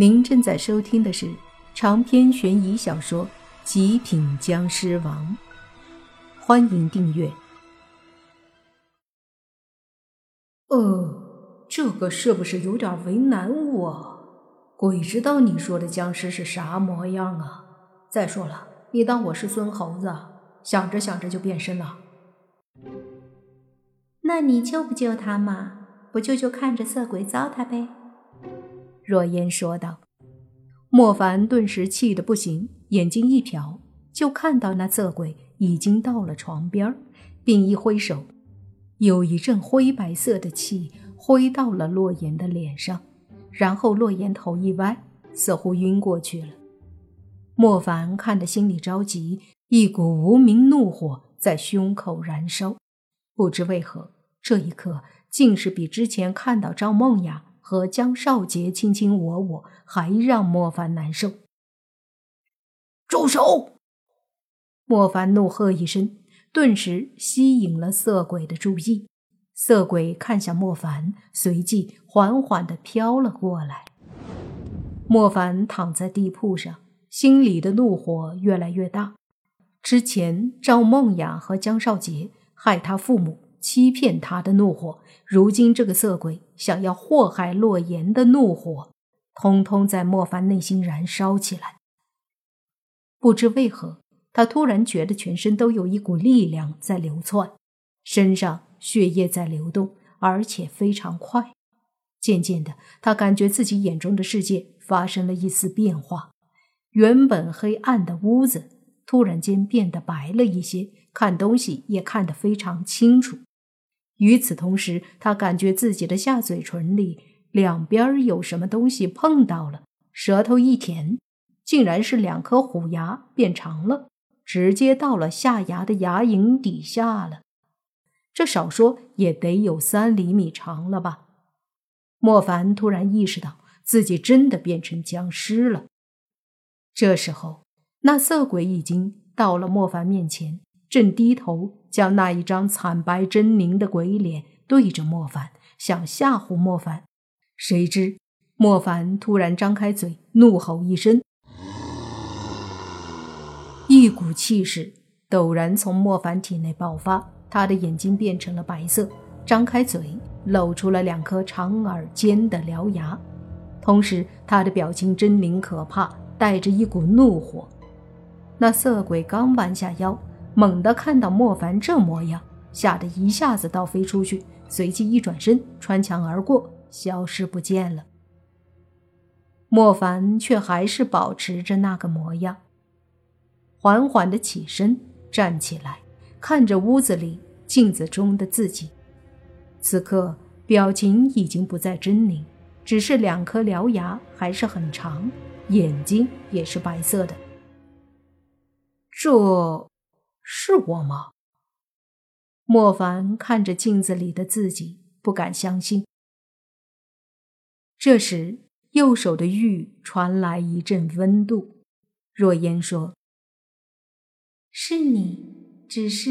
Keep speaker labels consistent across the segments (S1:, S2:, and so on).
S1: 您正在收听的是长篇悬疑小说《极品僵尸王》，欢迎订阅。呃，这个是不是有点为难我？鬼知道你说的僵尸是啥模样啊！再说了，你当我是孙猴子，想着想着就变身了？
S2: 那你救不救他嘛？不救就看着色鬼糟蹋呗。
S1: 若烟说道：“莫凡顿时气得不行，眼睛一瞟，就看到那色鬼已经到了床边，并一挥手，有一阵灰白色的气挥到了洛言的脸上，然后洛言头一歪，似乎晕过去了。莫凡看得心里着急，一股无名怒火在胸口燃烧，不知为何，这一刻竟是比之前看到赵梦雅。”和江少杰卿卿我我，还让莫凡难受。
S3: 住手！
S1: 莫凡怒喝一声，顿时吸引了色鬼的注意。色鬼看向莫凡，随即缓缓地飘了过来。莫凡躺在地铺上，心里的怒火越来越大。之前赵梦雅和江少杰害他父母。欺骗他的怒火，如今这个色鬼想要祸害洛言的怒火，通通在莫凡内心燃烧起来。不知为何，他突然觉得全身都有一股力量在流窜，身上血液在流动，而且非常快。渐渐的，他感觉自己眼中的世界发生了一丝变化，原本黑暗的屋子突然间变得白了一些，看东西也看得非常清楚。与此同时，他感觉自己的下嘴唇里两边有什么东西碰到了，舌头一舔，竟然是两颗虎牙变长了，直接到了下牙的牙龈底下了。这少说也得有三厘米长了吧？莫凡突然意识到自己真的变成僵尸了。这时候，那色鬼已经到了莫凡面前。正低头将那一张惨白狰狞的鬼脸对着莫凡，想吓唬莫凡。谁知莫凡突然张开嘴，怒吼一声，一股气势陡然从莫凡体内爆发，他的眼睛变成了白色，张开嘴露出了两颗长而尖的獠牙，同时他的表情狰狞可怕，带着一股怒火。那色鬼刚弯下腰。猛地看到莫凡这模样，吓得一下子倒飞出去，随即一转身穿墙而过，消失不见了。莫凡却还是保持着那个模样，缓缓的起身站起来，看着屋子里镜子中的自己，此刻表情已经不再狰狞，只是两颗獠牙还是很长，眼睛也是白色的。这。是我吗？莫凡看着镜子里的自己，不敢相信。这时，右手的玉传来一阵温度。若烟说：“
S2: 是你，只是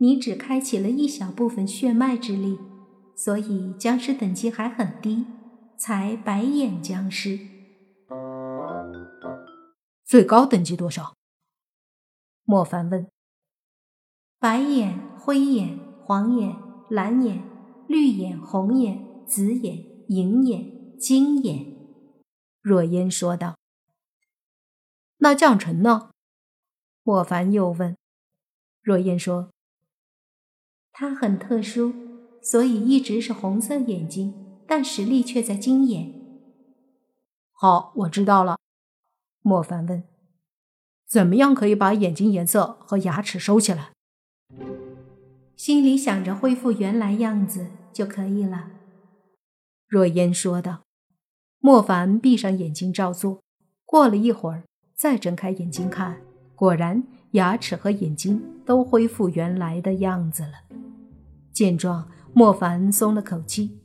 S2: 你只开启了一小部分血脉之力，所以僵尸等级还很低，才白眼僵尸。
S1: 最高等级多少？”莫凡问。
S2: 白眼、灰眼、黄眼、蓝眼、绿眼、红眼、紫眼、银眼、金眼，
S1: 若烟说道。那将臣呢？莫凡又问。
S2: 若烟说：“他很特殊，所以一直是红色眼睛，但实力却在金眼。”
S1: 好，我知道了。莫凡问：“怎么样可以把眼睛颜色和牙齿收起来？”
S2: 心里想着恢复原来样子就可以了，
S1: 若烟说道。莫凡闭上眼睛照做，过了一会儿，再睁开眼睛看，果然牙齿和眼睛都恢复原来的样子了。见状，莫凡松了口气，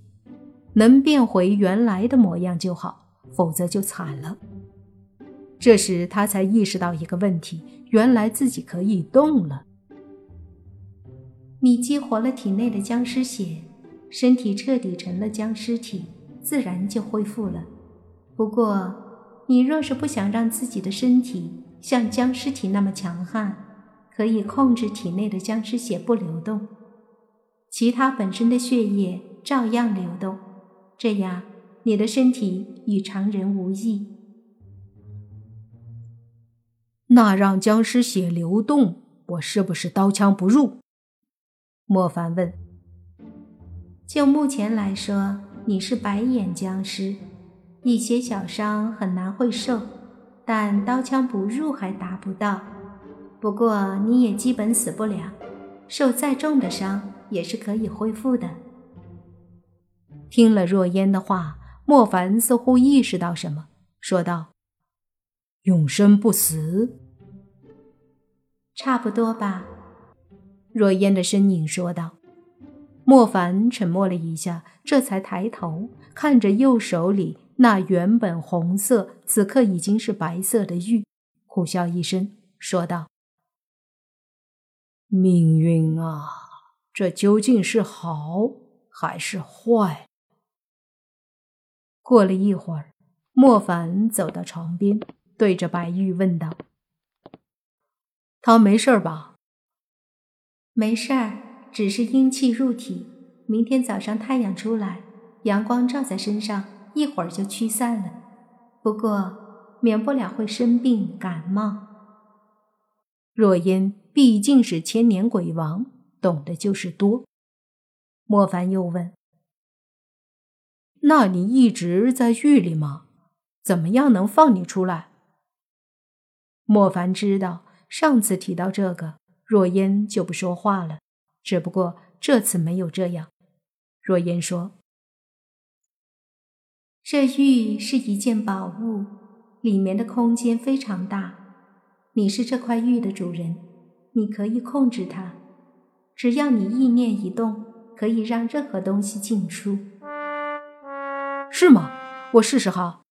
S1: 能变回原来的模样就好，否则就惨了。这时他才意识到一个问题：原来自己可以动了。
S2: 你激活了体内的僵尸血，身体彻底成了僵尸体，自然就恢复了。不过，你若是不想让自己的身体像僵尸体那么强悍，可以控制体内的僵尸血不流动，其他本身的血液照样流动，这样你的身体与常人无异。
S1: 那让僵尸血流动，我是不是刀枪不入？莫凡问。
S2: 就目前来说，你是白眼僵尸，一些小伤很难会受，但刀枪不入还达不到。不过你也基本死不了，受再重的伤也是可以恢复的。
S1: 听了若烟的话，莫凡似乎意识到什么，说道：“永生不死。”
S2: 差不多吧，
S1: 若烟的身影说道。莫凡沉默了一下，这才抬头看着右手里那原本红色、此刻已经是白色的玉，苦笑一声，说道：“命运啊，这究竟是好还是坏？”过了一会儿，莫凡走到床边，对着白玉问道。他没事吧？
S2: 没事儿，只是阴气入体。明天早上太阳出来，阳光照在身上，一会儿就驱散了。不过免不了会生病感冒。
S1: 若烟毕竟是千年鬼王，懂得就是多。莫凡又问：“那你一直在狱里吗？怎么样能放你出来？”莫凡知道。上次提到这个，若烟就不说话了。只不过这次没有这样。若烟说：“
S2: 这玉是一件宝物，里面的空间非常大。你是这块玉的主人，你可以控制它。只要你意念一动，可以让任何东西进出。
S1: 是吗？我试试哈。”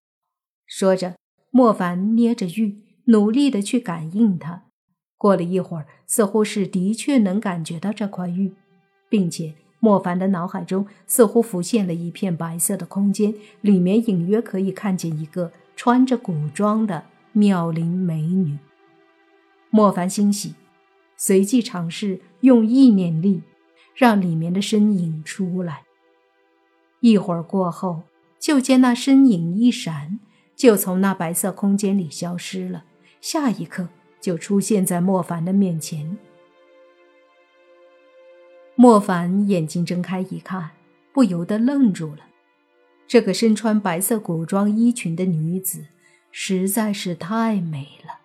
S1: 说着，莫凡捏着玉，努力的去感应它。过了一会儿，似乎是的确能感觉到这块玉，并且莫凡的脑海中似乎浮现了一片白色的空间，里面隐约可以看见一个穿着古装的妙龄美女。莫凡欣喜，随即尝试用意念力让里面的身影出来。一会儿过后，就见那身影一闪，就从那白色空间里消失了。下一刻。就出现在莫凡的面前。莫凡眼睛睁开一看，不由得愣住了。这个身穿白色古装衣裙的女子实在是太美了，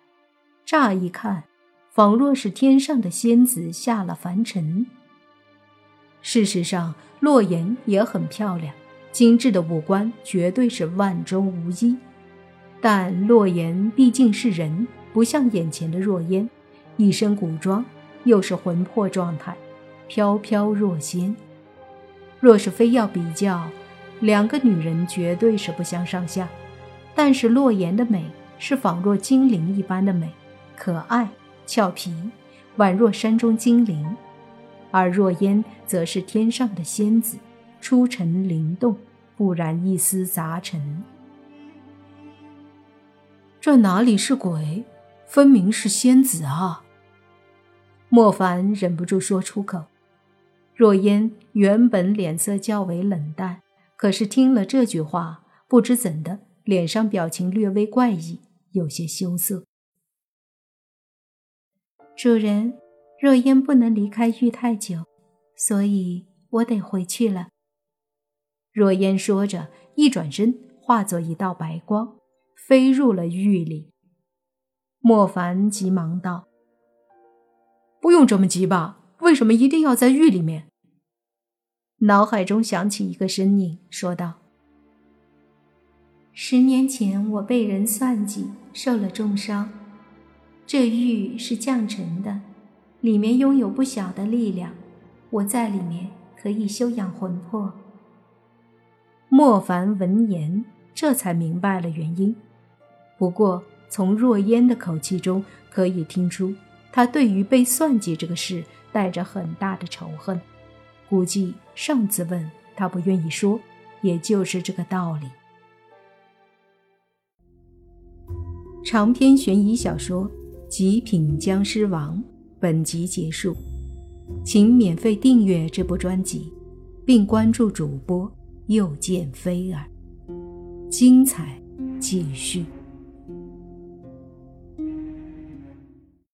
S1: 乍一看，仿若是天上的仙子下了凡尘。事实上，洛言也很漂亮，精致的五官绝对是万中无一。但洛言毕竟是人。不像眼前的若烟，一身古装，又是魂魄状态，飘飘若仙。若是非要比较，两个女人绝对是不相上下。但是洛言的美是仿若精灵一般的美，可爱俏皮，宛若山中精灵；而若烟则是天上的仙子，出尘灵动，不染一丝杂尘。这哪里是鬼？分明是仙子啊！莫凡忍不住说出口。若烟原本脸色较为冷淡，可是听了这句话，不知怎的，脸上表情略微怪异，有些羞涩。
S2: 主人，若烟不能离开玉太久，所以我得回去了。
S1: 若烟说着，一转身，化作一道白光，飞入了玉里。莫凡急忙道：“不用这么急吧？为什么一定要在狱里面？”脑海中响起一个身影，说道：“
S2: 十年前我被人算计，受了重伤。这狱是降尘的，里面拥有不小的力量。我在里面可以修养魂魄。”
S1: 莫凡闻言，这才明白了原因。不过。从若烟的口气中可以听出，他对于被算计这个事带着很大的仇恨。估计上次问他不愿意说，也就是这个道理。长篇悬疑小说《极品僵尸王》本集结束，请免费订阅这部专辑，并关注主播又见菲儿，精彩继续。